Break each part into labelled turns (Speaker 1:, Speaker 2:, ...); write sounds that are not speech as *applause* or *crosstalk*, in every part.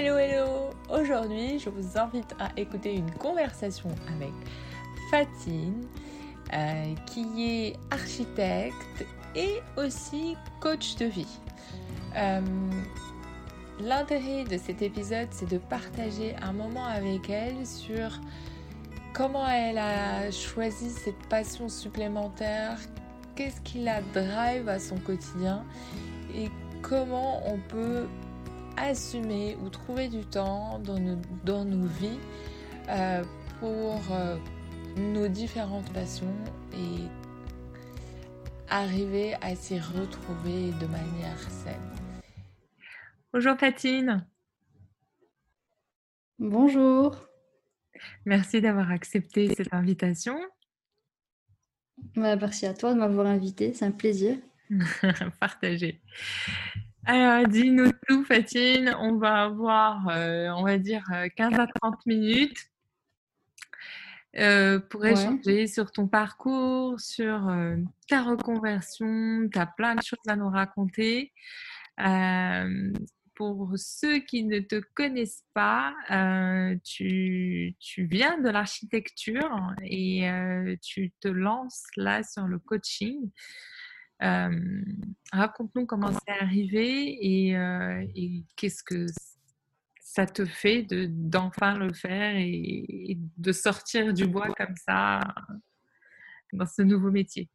Speaker 1: Hello, hello Aujourd'hui, je vous invite à écouter une conversation avec Fatine, euh, qui est architecte et aussi coach de vie. Euh, l'intérêt de cet épisode, c'est de partager un moment avec elle sur comment elle a choisi cette passion supplémentaire, qu'est-ce qui la drive à son quotidien et comment on peut assumer ou trouver du temps dans nos, dans nos vies euh, pour euh, nos différentes passions et arriver à s'y retrouver de manière saine. Bonjour Patine.
Speaker 2: Bonjour.
Speaker 1: Merci d'avoir accepté cette invitation.
Speaker 2: Bah, merci à toi de m'avoir invité, c'est un plaisir. *laughs*
Speaker 1: Partagé. Alors, dis-nous tout, Fatine. On va avoir, euh, on va dire, 15 à 30 minutes euh, pour échanger sur ton parcours, sur euh, ta reconversion. Tu as plein de choses à nous raconter. pour ceux qui ne te connaissent pas, tu, tu, viens de l'architecture et tu te lances là sur le coaching. Raconte-nous comment c'est arrivé et, et qu'est-ce que ça te fait d'enfin le faire et, de sortir du bois comme ça dans ce nouveau métier?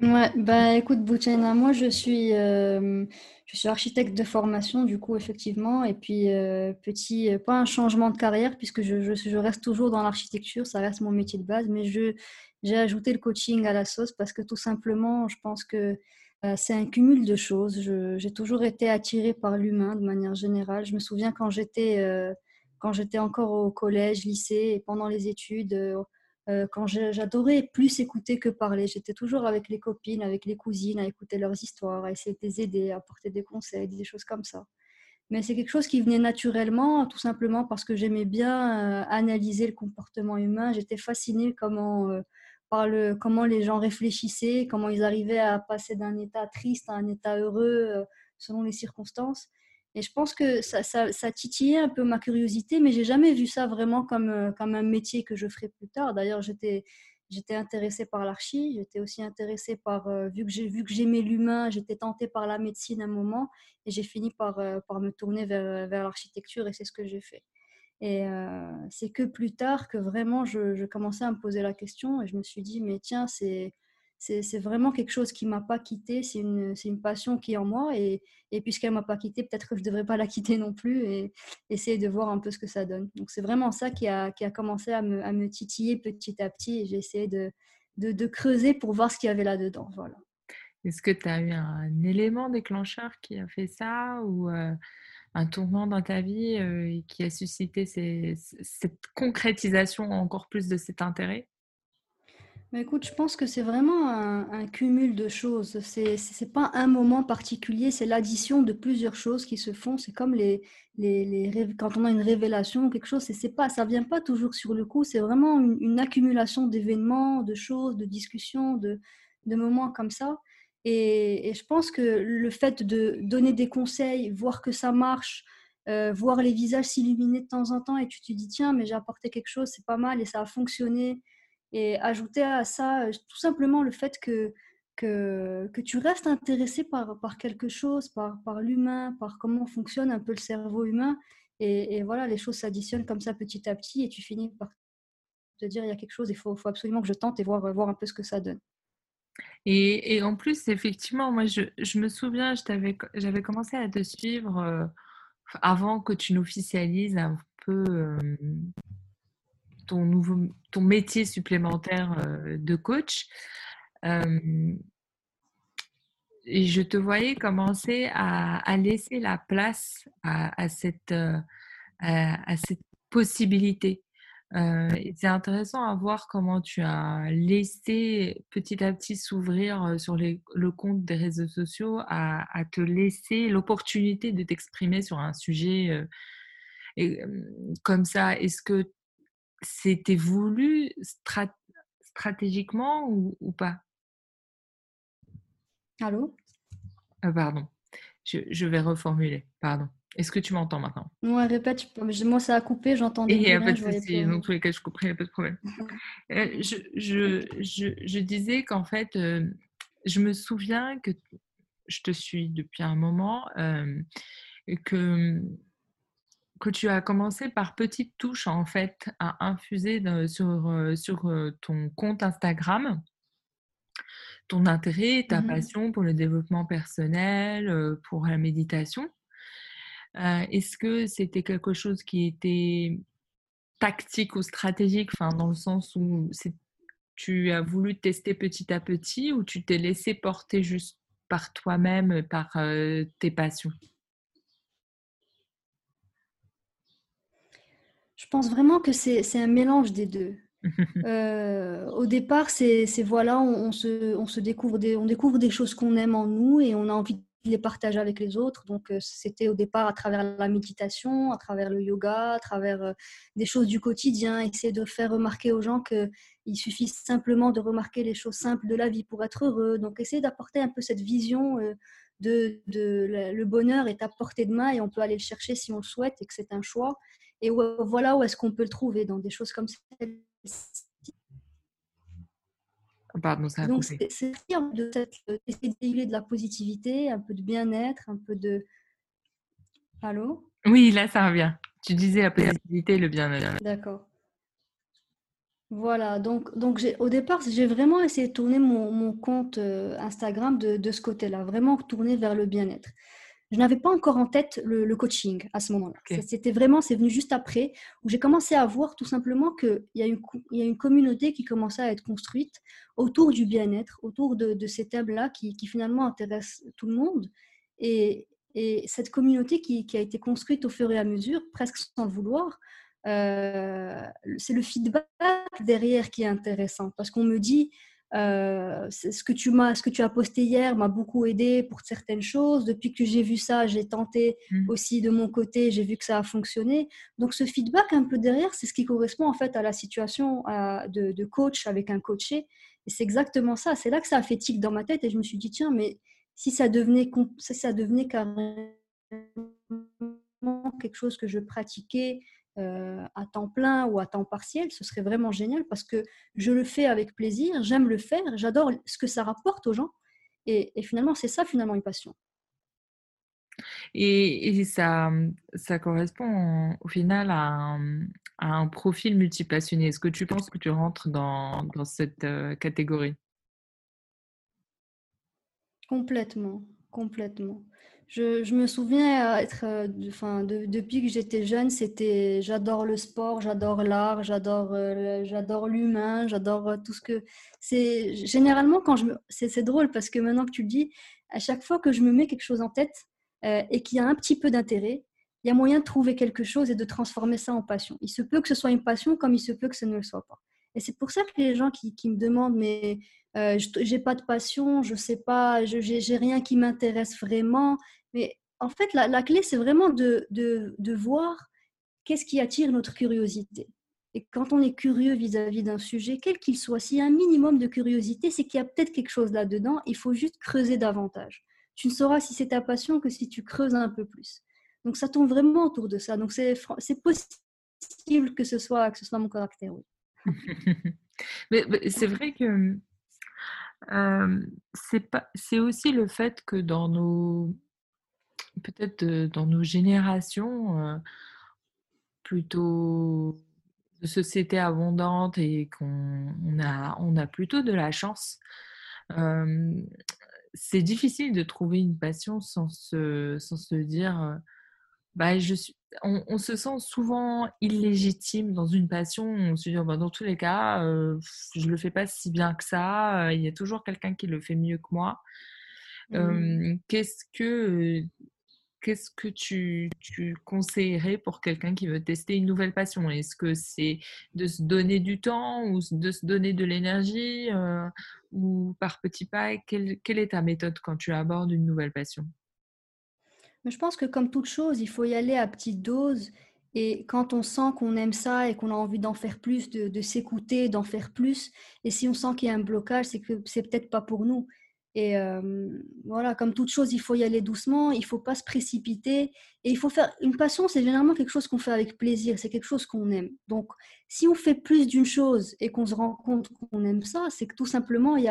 Speaker 2: Ouais, bah écoute, Boutchena, moi je suis, je suis architecte de formation, du coup, effectivement, et puis petit, pas un changement de carrière, puisque je, je reste toujours dans l'architecture, ça reste mon métier de base, mais je, j'ai ajouté le coaching à la sauce parce que tout simplement, je pense que euh, c'est un cumul de choses. j'ai toujours été attirée par l'humain de manière générale. Je me souviens quand j'étais euh, encore au collège, lycée et pendant les études, euh, quand j'adorais plus écouter que parler. J'étais toujours avec les copines, avec les cousines, à écouter leurs histoires, à essayer de les aider, à apporter des conseils, des choses comme ça. Mais c'est quelque chose qui venait naturellement, tout simplement parce que j'aimais bien analyser le comportement humain. J'étais fascinée comment par le, comment les gens réfléchissaient, comment ils arrivaient à passer d'un état triste à un état heureux euh, selon les circonstances. Et je pense que ça, ça, titillait un peu ma curiosité, mais j'ai jamais vu ça vraiment comme, euh, comme un métier que je ferais plus tard. D'ailleurs, j'étais, j'étais intéressée par l'archi, j'étais aussi intéressée par, euh, vu que j'ai vu que j'aimais l'humain, j'étais tentée par la médecine à un moment, et j'ai fini par, par me tourner vers, vers l'architecture, et c'est ce que j'ai fait. Et c'est que plus tard que vraiment je, commençais à me poser la question et je me suis dit, mais tiens, c'est, c'est, vraiment quelque chose qui ne m'a pas quitté, c'est une, une passion qui est en moi et, et puisqu'elle ne m'a pas quitté, peut-être que je ne devrais pas la quitter non plus et essayer de voir un peu ce que ça donne. Donc c'est vraiment ça qui a, qui a commencé à me, à me titiller petit à petit et j'ai essayé de, de, creuser pour voir ce qu'il y avait là-dedans. Voilà.
Speaker 1: Est-ce que tu as eu un élément déclencheur qui a fait ça ou un tournant dans ta vie et qui a suscité cette concrétisation encore plus de cet intérêt?
Speaker 2: Mais écoute, je pense que c'est vraiment un, cumul de choses. Ce n'est pas un moment particulier, c'est l'addition de plusieurs choses qui se font. C'est comme les, les, quand on a une révélation ou quelque chose, c'est pas, ça vient pas toujours sur le coup, c'est vraiment une, accumulation d'événements, de choses, de discussions, de, de moments comme ça. Et, je pense que le fait de donner des conseils, voir que ça marche, euh, voir les visages s'illuminer de temps en temps et tu te dis tiens mais j'ai apporté quelque chose, c'est pas mal et ça a fonctionné. Et ajouter à ça euh, tout simplement le fait que, que, tu restes intéressé par, par quelque chose, par, par l'humain, par comment fonctionne un peu le cerveau humain. Et, voilà, les choses s'additionnent comme ça petit à petit et tu finis par te dire il y a quelque chose, il faut, faut absolument que je tente et voir, voir un peu ce que ça donne.
Speaker 1: Et, en plus, effectivement, moi, je, me souviens, j'avais commencé à te suivre euh, avant que tu n'officialises un peu euh, ton, nouveau, ton métier supplémentaire euh, de coach. et je te voyais commencer à, laisser la place à, cette, à cette possibilité. Euh, c'est intéressant à voir comment tu as laissé petit à petit s'ouvrir sur le compte des réseaux sociaux, à, te laisser l'opportunité de t'exprimer sur un sujet euh, et, comme ça. Est-ce que c'était voulu stratégiquement ou, pas?
Speaker 2: Allô?
Speaker 1: Pardon. je, vais reformuler, pardon. Est-ce que tu m'entends maintenant?
Speaker 2: Oui, répète. Moi, ça a coupé, j'entendais.
Speaker 1: Il n'y a pas de souci. Dans tous les cas, je couperai, il n'y a pas de problème. *laughs* Euh, je, je, je, disais qu'en fait, euh, je me souviens que je te suis depuis un moment, euh, que, que tu as commencé par petites touches, en fait, à infuser sur, sur ton compte Instagram ton intérêt, ta mmh passion pour le développement personnel, pour la méditation. Est-ce que c'était quelque chose qui était tactique ou stratégique, enfin, dans le sens où tu as voulu tester petit à petit ou tu t'es laissé porter juste par toi-même, par tes passions?
Speaker 2: Je pense vraiment que c'est un mélange des deux. *laughs* Euh, au départ, c'est voilà, on, se, on, se, découvre des, on découvre des choses qu'on aime en nous et on a envie les partager avec les autres. Donc, euh, c'était au départ à travers la méditation, à travers le yoga, à travers euh, des choses du quotidien, essayer de faire remarquer aux gens qu'il suffit simplement de remarquer les choses simples de la vie pour être heureux. Donc, essayer d'apporter un peu cette vision de, de, le bonheur est à portée de main et on peut aller le chercher si on le souhaite et que c'est un choix. Et voilà où est-ce qu'on peut le trouver dans des choses comme ça
Speaker 1: Pardon, ça a
Speaker 2: Donc, c'est de essayer de la positivité, un peu de bien-être, un peu de. Allô?
Speaker 1: Oui, là, ça revient. Tu disais la positivité et le bien-être.
Speaker 2: D'accord. Voilà, donc, donc au départ, j'ai vraiment essayé de tourner mon, mon compte euh, Instagram de, de ce côté-là, vraiment tourner vers le bien-être je n'avais pas encore en tête le, coaching à ce moment-là. C'était vraiment, c'est venu juste après, où j'ai commencé à voir tout simplement qu'il y, a une, il y a une communauté qui commençait à être construite autour du bien-être, autour de, ces thèmes-là qui, finalement intéressent tout le monde. Et, cette communauté qui, a été construite au fur et à mesure, presque sans le vouloir, euh, c'est le feedback derrière qui est intéressant. Parce qu'on me dit, euh, ce, que tu m'as, ce que tu as posté hier m'a beaucoup aidé pour certaines choses. Depuis que j'ai vu ça, j'ai tenté mmh. aussi de mon côté, j'ai vu que ça a fonctionné. Donc ce feedback un peu derrière, c'est ce qui correspond en fait à la situation de, coach avec un coaché. Et c'est exactement ça. C'est là que ça a fait tic dans ma tête et je me suis dit tiens, mais si ça devenait, si ça devenait carrément quelque chose que je pratiquais euh, à temps plein ou à temps partiel, ce serait vraiment génial parce que je le fais avec plaisir, j'aime le faire, j'adore ce que ça rapporte aux gens. Et, finalement, c'est ça finalement une passion.
Speaker 1: Et, ça, ça correspond au final à un, profil multipassionné. Est-ce que tu penses que tu rentres dans, dans cette euh, catégorie?
Speaker 2: Complètement, complètement. Je, me souviens être, euh, enfin, depuis que j'étais jeune, c'était j'adore le sport, j'adore l'art, j'adore, euh, j'adore l'humain, j'adore euh, tout ce que c'est. Généralement, quand je me, c'est, drôle parce que maintenant que tu le dis, à chaque fois que je me mets quelque chose en tête et qu'il y a un petit peu d'intérêt, il y a moyen de trouver quelque chose et de transformer ça en passion. Il se peut que ce soit une passion comme il se peut que ce ne le soit pas. Et c'est pour ça que les gens qui, qui me demandent, mais euh, j'ai pas de passion, je sais pas, je j'ai rien qui m'intéresse vraiment. Mais en fait, la, clé, c'est vraiment de, de, voir qu'est-ce qui attire notre curiosité. Et quand on est curieux vis-à-vis d'un sujet, quel qu'il soit, s'il y a un minimum de curiosité, c'est qu'il y a peut-être quelque chose là-dedans. Il faut juste creuser davantage. Tu ne sauras si c'est ta passion que si tu creuses un peu plus. Donc ça tourne vraiment autour de ça. Donc c'est possible que ce soit que ce soit mon caractère. Oui. *laughs*
Speaker 1: mais c'est vrai que c'est aussi le fait que dans nos peut-être dans nos générations plutôt de sociétés abondantes et qu'on a, on a plutôt de la chance. c'est difficile de trouver une passion sans se, sans se dire bah, je suis, on, se sent souvent illégitime dans une passion. On se dit, oh, bah, dans tous les cas, euh, je le fais pas si bien que ça. Il y a toujours quelqu'un qui le fait mieux que moi. Mmh. qu'est-ce que qu'est-ce que tu, tu, conseillerais pour quelqu'un qui veut tester une nouvelle passion? Est-ce que c'est de se donner du temps ou de se donner de l'énergie euh, ou par petits pas? Quelle, quelle est ta méthode quand tu abordes une nouvelle passion?
Speaker 2: Je pense que comme toute chose, il faut y aller à petite dose. Et quand on sent qu'on aime ça et qu'on a envie d'en faire plus, de, s'écouter, d'en faire plus, et si on sent qu'il y a un blocage, c'est que c'est peut-être pas pour nous. Et voilà, comme toute chose, il faut y aller doucement, il faut pas se précipiter. Et il faut faire. Une passion, c'est généralement quelque chose qu'on fait avec plaisir, c'est quelque chose qu'on aime. Donc, si on fait plus d'une chose et qu'on se rend compte qu'on aime ça, c'est que tout simplement, il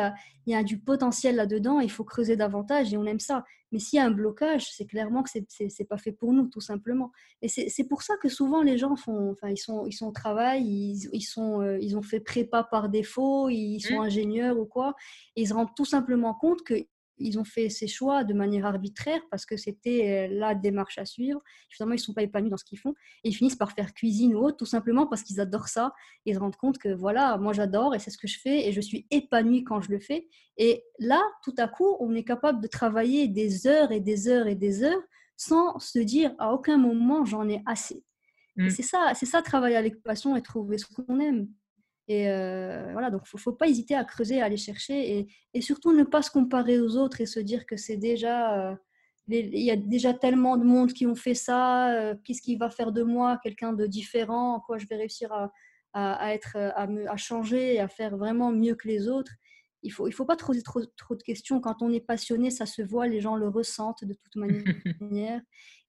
Speaker 2: y a du potentiel là-dedans, il faut creuser davantage et on aime ça. Mais s'il y a un blocage, c'est clairement que c'est n'est pas fait pour nous, tout simplement. Et c'est pour ça que souvent les gens font, enfin, ils sont, ils sont au travail, ils, ils sont, euh, ils ont fait prépa par défaut, ils sont mmh. ingénieurs ou quoi, et ils se rendent tout simplement compte que ils ont fait ces choix de manière arbitraire parce que c'était euh, la démarche à suivre. Finalement, ils ne sont pas épanouis dans ce qu'ils font et ils finissent par faire cuisine ou autre, tout simplement parce qu'ils adorent ça. Ils se rendent compte que voilà, moi j'adore et c'est ce que je fais et je suis épanoui quand je le fais. Et là, tout à coup, on est capable de travailler des heures et des heures et des heures sans se dire à aucun moment j'en ai assez. Mmh. C'est ça, c'est ça travailler avec passion et trouver ce qu'on aime. Et euh, voilà, donc il ne faut, pas hésiter à creuser, à aller chercher et, et, surtout ne pas se comparer aux autres et se dire que c'est déjà. Euh, il y a déjà tellement de monde qui ont fait ça, euh, qu'est-ce qui va faire de moi quelqu'un de différent, en quoi je vais réussir à, à, être, à, à, changer et à faire vraiment mieux que les autres. Il ne faut, il faut pas trop, trop, trop de questions. Quand on est passionné, ça se voit, les gens le ressentent de toute *laughs* manière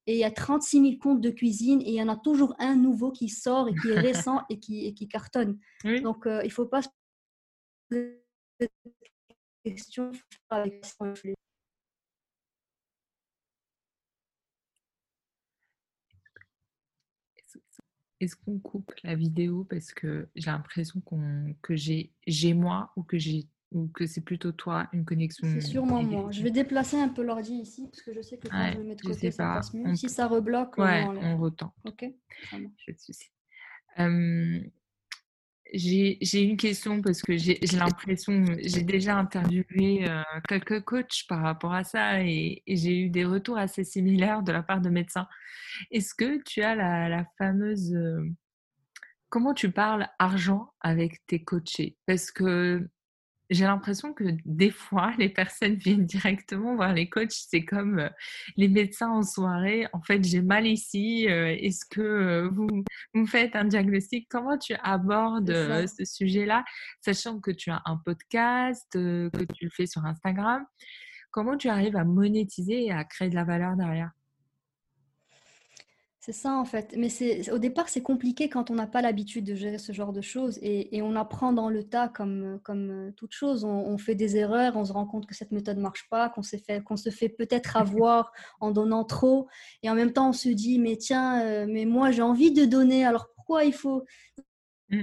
Speaker 2: et il y a 36 000 comptes de cuisine et il y en a toujours un nouveau qui sort et qui est récent *laughs* et, qui, et qui cartonne. Donc, euh, il ne faut pas se poser de questions avec
Speaker 1: Est-ce qu'on coupe la vidéo parce que j'ai l'impression qu'on, que j'ai, j'ai moi ou que j'ai ou que c'est plutôt toi une connexion
Speaker 2: C'est sûrement moi. Je vais déplacer un peu l'ordi ici parce que je sais que quand je le mets de côté, ça passe mieux. Si ça rebloque,
Speaker 1: ouais, on, on retend.
Speaker 2: Ok,
Speaker 1: ça marche. Pas de souci. j'ai une question parce que j'ai l'impression, j'ai déjà interviewé euh, quelques coachs par rapport à ça et, j'ai eu des retours assez similaires de la part de médecins. Est-ce que tu as la, la fameuse... Euh, comment tu parles argent avec tes coachés? Parce que j'ai l'impression que des fois, *laughs* les personnes viennent directement voir les coachs. C'est comme euh, les médecins en soirée. En fait, j'ai mal ici. Euh, est-ce que euh, vous, vous faites un diagnostic? Comment tu abordes ce sujet-là, sachant que tu as un podcast, que tu le fais sur Instagram Comment tu arrives à monétiser et à créer de la valeur derrière?
Speaker 2: C'est ça en fait. Mais c'est, au départ, c'est compliqué quand on n'a pas l'habitude de gérer ce genre de choses et, on apprend dans le tas comme, comme euh, toute chose. On, fait des erreurs, on se rend compte que cette méthode ne marche pas, qu'on, fait, qu'on se fait peut-être *laughs* avoir en donnant trop. Et en même temps, on se dit, mais tiens, euh, mais moi j'ai envie de donner, alors pourquoi il faut... Mmh.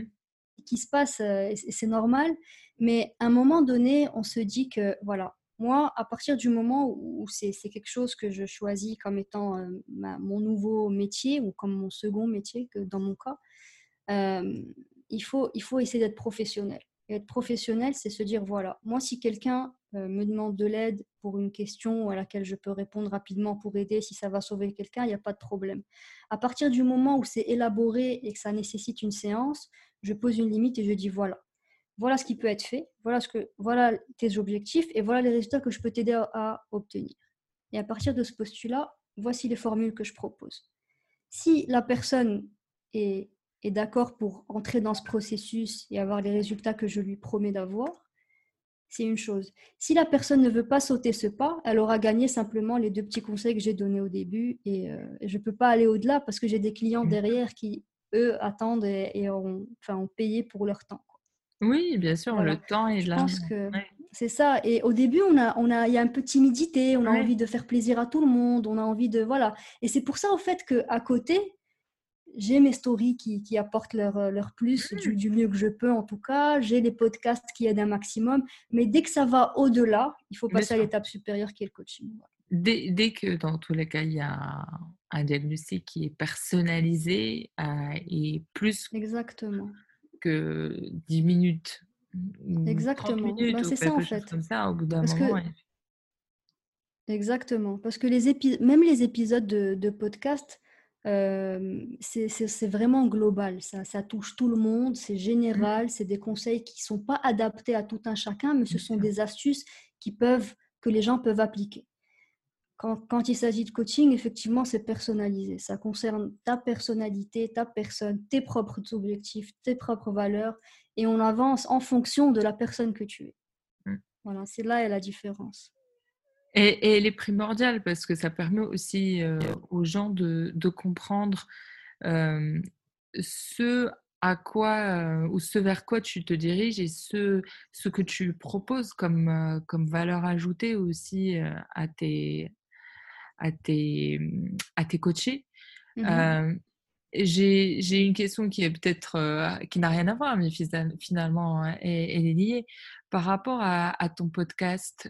Speaker 2: qui se passe, euh, c'est normal. Mais à un moment donné, on se dit que voilà, moi, à partir du moment où c'est quelque chose que je choisis comme étant euh, mon nouveau métier ou comme mon second métier, dans mon cas, euh, il, faut, il faut essayer d'être professionnel. Et être professionnel, c'est se dire, voilà, moi, si quelqu'un euh, me demande de l'aide pour une question à laquelle je peux répondre rapidement pour aider, si ça va sauver quelqu'un, il n'y a pas de problème. À partir du moment où c'est élaboré et que ça nécessite une séance, je pose une limite et je dis, voilà, voilà ce qui peut être fait, voilà, ce que, voilà tes objectifs et voilà les résultats que je peux t'aider à, obtenir. Et à partir de ce postulat, voici les formules que je propose. Si la personne est, est d'accord pour entrer dans ce processus et avoir les résultats que je lui promets d'avoir, c'est une chose. Si la personne ne veut pas sauter ce pas, elle aura gagné simplement les deux petits conseils que j'ai donnés au début et, euh, je ne peux pas aller au-delà parce que j'ai des clients mmh. derrière qui, eux, attendent et, ont, enfin, ont payé pour leur temps.
Speaker 1: Oui, bien sûr, le temps est là.
Speaker 2: Je pense que c'est ça. Et au début, on a, on a, il y a un peu de timidité, on a envie de faire plaisir à tout le monde, on a envie de, voilà. Et c'est pour ça, au fait, que à côté, j'ai mes stories qui, qui apportent leur, euh, leur plus du, mmh. du, mieux que je peux, en tout cas. J'ai les podcasts qui aident un maximum. Mais dès que ça va au-delà, il faut passer à l'étape supérieure qui est le coaching.
Speaker 1: Dès, dès, que, dans tous les cas, il y a un diagnostic qui est personnalisé euh, et plus.
Speaker 2: Exactement
Speaker 1: que 10 minutes.
Speaker 2: Exactement.
Speaker 1: Ben,
Speaker 2: c'est ça en fait.
Speaker 1: Comme ça, au bout d'un moment.
Speaker 2: Exactement. Parce que les épis... même les épisodes de, de podcast, euh, c'est vraiment global. Ça, ça, touche tout le monde, c'est général, mmh. c'est des conseils qui ne sont pas adaptés à tout un chacun, mais ce sont des astuces qui peuvent, que les gens peuvent appliquer. Quand, il s'agit de coaching, effectivement, c'est personnalisé. Ça concerne ta personnalité, ta personne, tes propres objectifs, tes propres valeurs, et on avance en fonction de la personne que tu es.
Speaker 1: Mmh.
Speaker 2: Voilà, c'est là est la différence.
Speaker 1: Et, et, elle est primordiale parce que ça permet aussi aux gens de, de comprendre ce à quoi ou ce vers quoi tu te diriges et ce, ce que tu proposes comme, comme valeur ajoutée aussi à tes, à tes, mmh, à tes coachés. Mmh j'ai une question qui est peut-être qui n'a rien à voir, mais finalement elle, est liée. Par rapport à, à ton podcast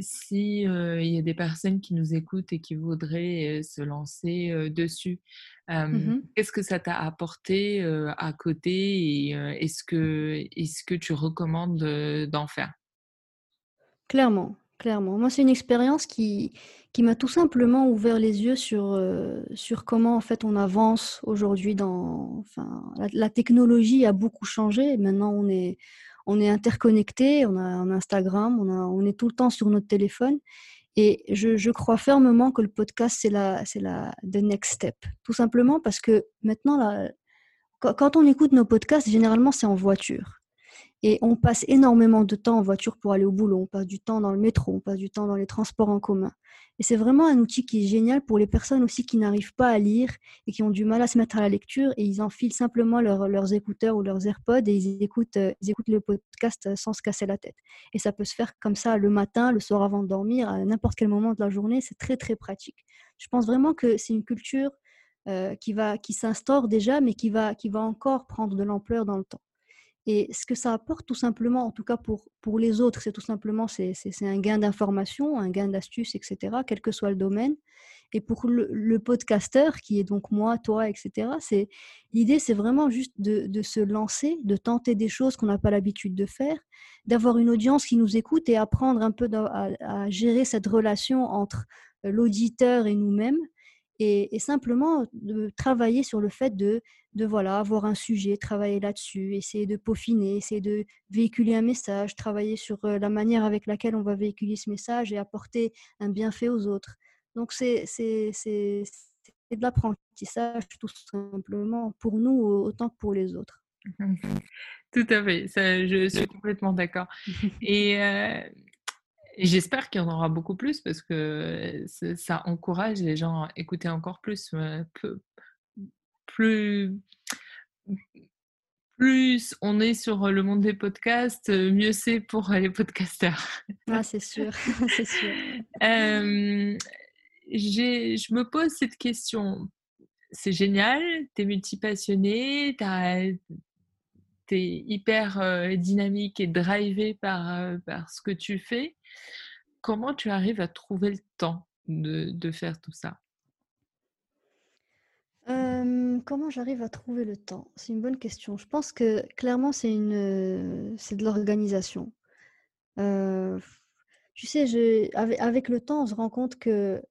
Speaker 1: si il y a des personnes qui nous écoutent et qui voudraient se lancer dessus,
Speaker 2: mmh
Speaker 1: qu'est-ce que ça t'a apporté à côté et est-ce que, est que tu recommandes d'en faire?
Speaker 2: Clairement, clairement. Moi, c'est une expérience qui, qui m'a tout simplement ouvert les yeux sur, sur comment en fait on avance aujourd'hui dans. Enfin, la, technologie a beaucoup changé. Maintenant, on est, on est interconnecté, on a un Instagram, on, est tout le temps sur notre téléphone. Et je, crois fermement que le podcast, c'est la, c'est la the next step. Tout simplement parce que maintenant, quand on écoute nos podcasts, généralement, c'est en voiture. Et on passe énormément de temps en voiture pour aller au boulot, on passe du temps dans le métro, on passe du temps dans les transports en commun. Et c'est vraiment un outil qui est génial pour les personnes aussi qui n'arrivent pas à lire et qui ont du mal à se mettre à la lecture et ils enfilent simplement leurs écouteurs ou leurs AirPods et ils écoutent, euh, ils écoutent le podcast sans se casser la tête. Et ça peut se faire comme ça le matin, le soir avant de dormir, à n'importe quel moment de la journée. C'est très très pratique. Je pense vraiment que c'est une culture euh, qui, va, qui s'instaure déjà, mais qui va, qui va encore prendre de l'ampleur dans le temps. Et ce que ça apporte tout simplement, en tout cas pour, pour les autres, c'est tout simplement c'est, un gain d'information, un gain d'astuce, etc., quel que soit le domaine. Et pour le, le podcasteur, qui est donc moi, toi, etc., c'est, l'idée, c'est vraiment juste de, de, se lancer, de tenter des choses qu'on n'a pas l'habitude de faire, d'avoir une audience qui nous écoute et apprendre un peu à, à gérer cette relation entre l'auditeur et nous-mêmes et, simplement de travailler sur le fait de, de voilà, avoir un sujet, travailler là-dessus, essayer de peaufiner, essayer de véhiculer un message, travailler sur la manière avec laquelle on va véhiculer ce message et apporter un bienfait aux autres. Donc c'est de l'apprentissage tout simplement pour nous autant que pour les autres. *laughs*
Speaker 1: Tout à fait, ça, je suis complètement d'accord. *laughs* Et et j'espère qu'il y en aura beaucoup plus parce que ça encourage les gens à écouter encore plus. Plus, plus on est sur le monde des podcasts, mieux c'est pour les podcasteurs.
Speaker 2: Ah, c'est sûr, *laughs* *laughs* c'est sûr.
Speaker 1: je me pose cette question. C'est génial, tu es multipassionné, tu hyper dynamique et drivé par, par ce que tu fais. Comment tu arrives à trouver le temps de, faire tout ça?
Speaker 2: Comment j'arrive à trouver le temps? C'est une bonne question. Je pense que clairement, c'est une, c'est de l'organisation. Tu sais, avec, le temps, on se rend compte que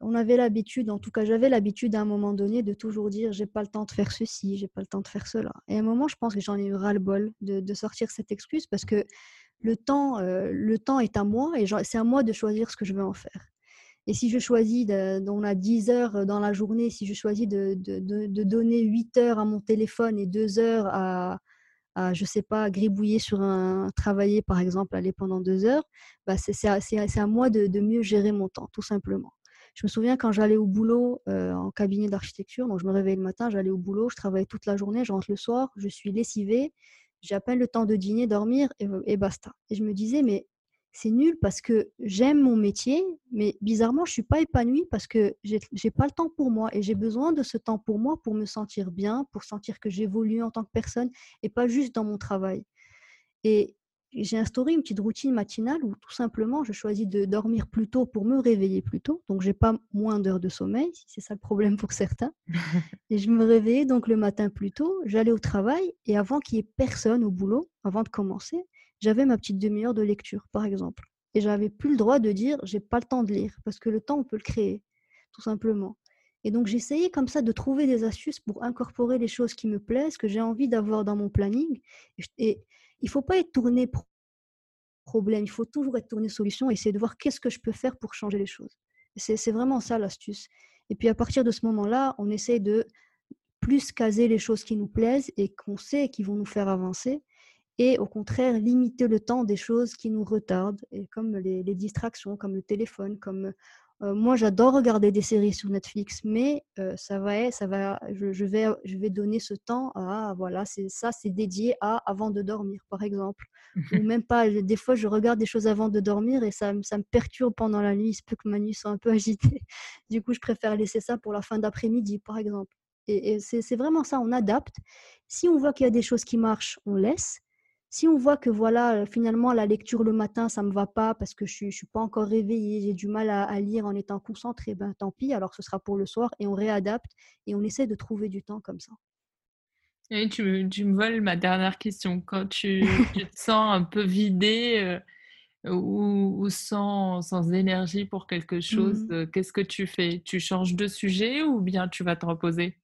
Speaker 2: on avait l'habitude, en tout cas, j'avais l'habitude à un moment donné de toujours dire j'ai pas le temps de faire ceci, j'ai pas le temps de faire cela. Et à un moment, je pense que j'en ai eu ras-le-bol de, de, sortir cette excuse parce que le temps, euh, le temps est à moi et c'est à moi de choisir ce que je veux en faire. Et si je choisis, on a 10 heures dans la journée, si je choisis de, donner 8 heures à mon téléphone et 2 heures à, à je sais pas, gribouiller sur un, travailler par exemple, aller pendant 2 heures, bah c'est à, moi de, mieux gérer mon temps, tout simplement. Je me souviens quand j'allais au boulot euh, en cabinet d'architecture, donc je me réveillais le matin, j'allais au boulot, je travaillais toute la journée, je rentre le soir, je suis lessivée, j'ai à peine le temps de dîner, dormir et, basta. Et je me disais, mais c'est nul parce que j'aime mon métier, mais bizarrement, je ne suis pas épanouie parce que je n'ai pas le temps pour moi et j'ai besoin de ce temps pour moi pour me sentir bien, pour sentir que j'évolue en tant que personne et pas juste dans mon travail. Et j'ai instauré une petite routine matinale où tout simplement je choisis de dormir plus tôt pour me réveiller plus tôt. Donc j'ai pas moins d'heures de sommeil, si c'est ça le problème pour certains. *laughs* et je me réveillais donc le matin plus tôt, j'allais au travail et avant qu'il y ait personne au boulot, avant de commencer, j'avais ma petite demi-heure de lecture par exemple. Et j'avais plus le droit de dire j'ai pas le temps de lire parce que le temps on peut le créer tout simplement. Et donc j'essayais comme ça de trouver des astuces pour incorporer les choses qui me plaisent, que j'ai envie d'avoir dans mon planning. Et, il ne faut pas être tourné problème, il faut toujours être tourné solution essayer de voir qu'est-ce que je peux faire pour changer les choses. C'est vraiment ça l'astuce. Et puis à partir de ce moment-là, on essaie de plus caser les choses qui nous plaisent et qu'on sait qui vont nous faire avancer. Et au contraire limiter le temps des choses qui nous retardent, et comme les, les distractions, comme le téléphone, comme euh, moi, j'adore regarder des séries sur Netflix, mais euh, ça va, ça va, je, vais, je vais donner ce temps à, voilà, c'est ça, c'est dédié à avant de dormir, par exemple, ou même pas. Des fois, je regarde des choses avant de dormir et ça, ça me perturbe pendant la nuit. Il se peut que ma nuit soit un peu *laughs* agitée. Du coup, je préfère laisser ça pour la fin d'après-midi, par exemple. Et, c'est vraiment ça, on adapte. Si on voit qu'il y a des choses qui marchent, on laisse. Si on voit que voilà, finalement, la lecture le matin, ça ne me va pas parce que je ne suis, pas encore réveillée, j'ai du mal à, lire en étant concentrée, ben tant pis, alors ce sera pour le soir et on réadapte et on essaie de trouver du temps comme ça.
Speaker 1: Et tu, me voles ma dernière question. Quand tu, te sens un peu vidé euh, ou, sans, sans, énergie pour quelque chose, mmh. euh, qu'est-ce que tu fais? Tu changes de sujet ou bien tu vas te reposer?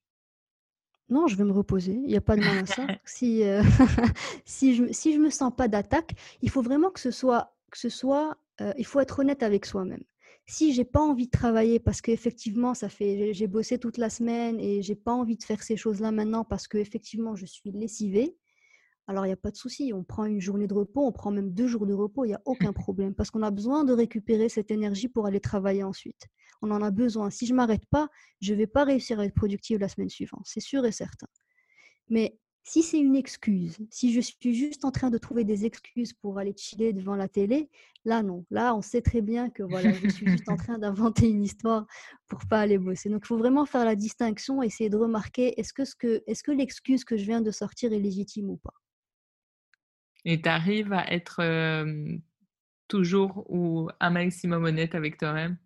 Speaker 2: Non, je vais me reposer. Il n'y a pas de mal à ça. *laughs* Si, euh, *laughs* si je si je me sens pas d'attaque, il faut vraiment que ce soit que ce soit, euh, il faut être honnête avec soi-même. Si j'ai pas envie de travailler parce qu'effectivement ça fait j'ai bossé toute la semaine et j'ai pas envie de faire ces choses-là maintenant parce qu'effectivement je suis lessivée, alors il n'y a pas de souci. On prend une journée de repos, on prend même deux jours de repos, il n'y a aucun problème parce qu'on a besoin de récupérer cette énergie pour aller travailler ensuite on en a besoin. Si je m'arrête pas, je vais pas réussir à être productive la semaine suivante, c'est sûr et certain. Mais si c'est une excuse, si je suis juste en train de trouver des excuses pour aller chiller devant la télé, là non. Là, on sait très bien que voilà, je suis juste en train d'inventer une histoire pour pas aller bosser. Donc, il faut vraiment faire la distinction, essayer de remarquer est-ce que, ce que, est-ce que l'excuse que je viens de sortir est légitime ou pas.
Speaker 1: Et tu arrives à être toujours ou un maximum honnête avec toi-même?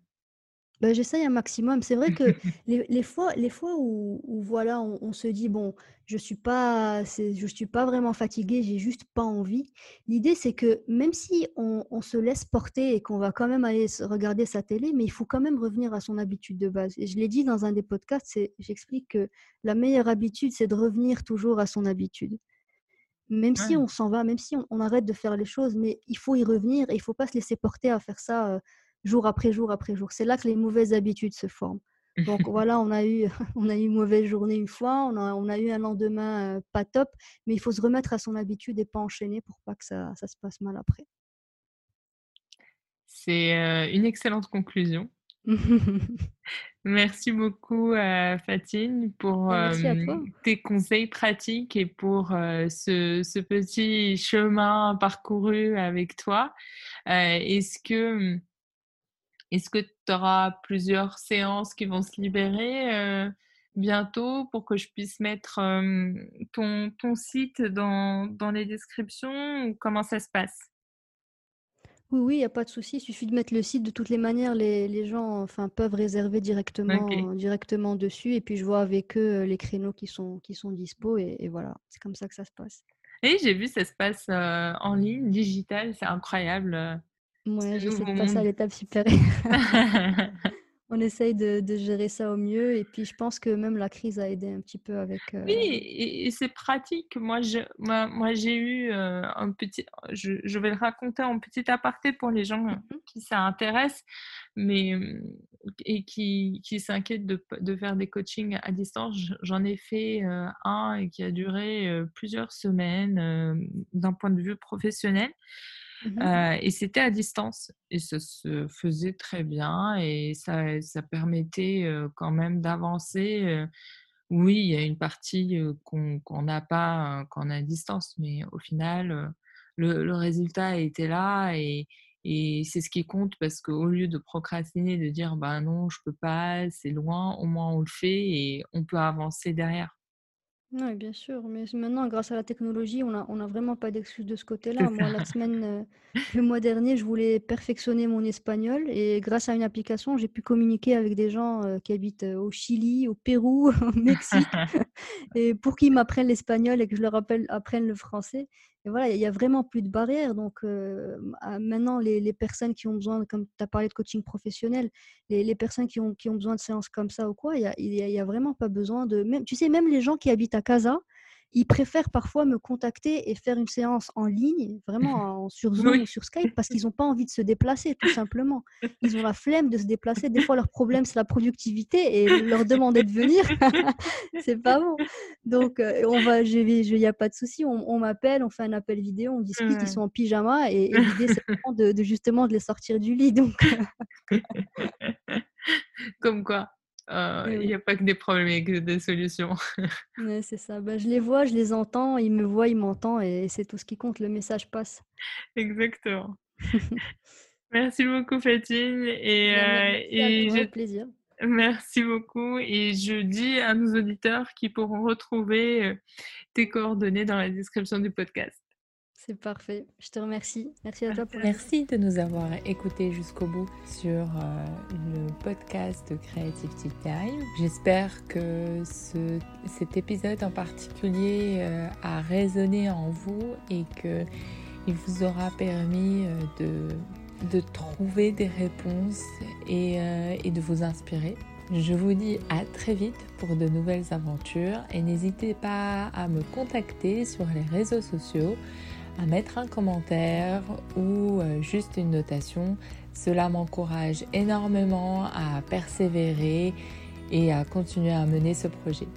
Speaker 2: Bah, j'essaye un maximum. C'est vrai que *laughs* les, fois, les fois où, voilà, on, se dit bon, je suis pas, je suis pas vraiment fatiguée, j'ai juste pas envie. L'idée, c'est que même si on, se laisse porter et qu'on va quand même aller regarder sa télé, mais il faut quand même revenir à son habitude de base. Et je l'ai dit dans un des podcasts, c'est, j'explique que la meilleure habitude, c'est de revenir toujours à son habitude. Même si on s'en va, même si on, arrête de faire les choses, mais il faut y revenir et il faut pas se laisser porter à faire ça. Euh, jour après jour après jour. C'est là que les mauvaises habitudes se forment. Donc *laughs* voilà, on a eu, *laughs* on a eu une mauvaise journée une fois, on a, on a eu un lendemain euh, pas top, mais il faut se remettre à son habitude et pas enchaîner pour pas que ça, ça se passe mal après.
Speaker 1: C'est euh, une excellente conclusion. *laughs* Merci beaucoup, euh, Fatine, pour tes conseils pratiques et pour ce, ce, petit chemin parcouru avec toi. Est-ce que est-ce que tu auras plusieurs séances qui vont se libérer euh, bientôt pour que je puisse mettre ton, ton, site dans, dans, les descriptions ou comment ça se passe?
Speaker 2: Oui, oui, il n'y a pas de souci. Il suffit de mettre le site. De toutes les manières, les, les gens enfin, peuvent réserver directement, directement dessus. Et puis, je vois avec eux les créneaux qui sont, qui sont dispo. Et, et voilà, c'est comme ça que ça se passe.
Speaker 1: Et j'ai vu, ça se passe en ligne, digital. C'est incroyable.
Speaker 2: Ouais, j'essaie de passer à l'étape supérieure. *laughs* On essaye de, de, gérer ça au mieux et puis je pense que même la crise a aidé un petit peu avec.
Speaker 1: Euh, oui, et, c'est pratique. Moi, je, moi, moi j'ai eu euh, un petit. Je, je, vais le raconter en petit aparté pour les gens mmh qui s'intéressent, mais et qui, qui s'inquiètent de, de, faire des coachings à distance. J'en ai fait euh, un et qui a duré plusieurs semaines d'un point de vue professionnel. Mmh et c'était à distance et ça se faisait très bien et ça, ça permettait quand même d'avancer. Oui, il y a une partie qu'on n'a pas quand on est à distance, mais au final, le, le résultat était là et, et c'est ce qui compte parce qu'au lieu de procrastiner, de dire bah non, je peux pas, c'est loin, au moins on le fait et on peut avancer derrière.
Speaker 2: Oui, bien sûr, mais maintenant, grâce à la technologie, on n'a on a vraiment pas d'excuses de ce côté-là. Moi, la semaine, euh, *laughs* le mois dernier, je voulais perfectionner mon espagnol et grâce à une application, j'ai pu communiquer avec des gens euh, qui habitent euh, au Chili, au Pérou, *laughs* au Mexique, *laughs* et pour qu'ils m'apprennent l'espagnol et que je leur apprenne le français voilà, il y a vraiment plus de barrières. Donc ah, maintenant, les, personnes qui ont besoin, comme tu as parlé de coaching professionnel, les, personnes qui ont, qui ont besoin de séances comme ça ou quoi, il n'y a, y a, vraiment pas besoin de... Même, tu sais, même les gens qui habitent à Casa, ils préfèrent parfois me contacter et faire une séance en ligne, vraiment *laughs* sur Zoom ou sur Skype, parce qu'ils n'ont pas envie de se déplacer, tout simplement. Ils ont la flemme de se déplacer. Des fois, leur problème, c'est la productivité et leur demander de venir, *laughs* c'est pas bon. Donc, euh, on va, il n'y a pas de souci. On, m'appelle, on fait un appel vidéo, on discute, ils sont en pyjama et, *laughs* l'idée, c'est de, de, justement de les sortir du lit. Donc,
Speaker 1: Comme quoi, euh, il n'y a pas que des problèmes et que des solutions. *laughs*
Speaker 2: ouais, c'est ça. Bah, je les vois, je les entends, ils me voient, ils m'entendent et c'est tout ce qui compte. Le message passe.
Speaker 1: Exactement. *laughs* merci beaucoup, Fatine. Et,
Speaker 2: bah, euh, plaisir.
Speaker 1: Merci beaucoup. Et je dis à nos auditeurs qu'ils pourront retrouver euh, tes coordonnées dans la description du podcast.
Speaker 2: C'est parfait. Je te remercie. Merci à toi. Pour
Speaker 1: Merci de nous avoir écoutés jusqu'au bout sur euh, le podcast Creative Tea Time. J'espère que ce, cet épisode en particulier euh, a résonné en vous et que il vous aura permis euh, de, de, trouver des réponses et, et de vous inspirer. Je vous dis à très vite pour de nouvelles aventures et n'hésitez pas à me contacter sur les réseaux sociaux à mettre un commentaire ou euh, juste une notation. Cela m'encourage énormément à persévérer et à continuer à mener ce projet.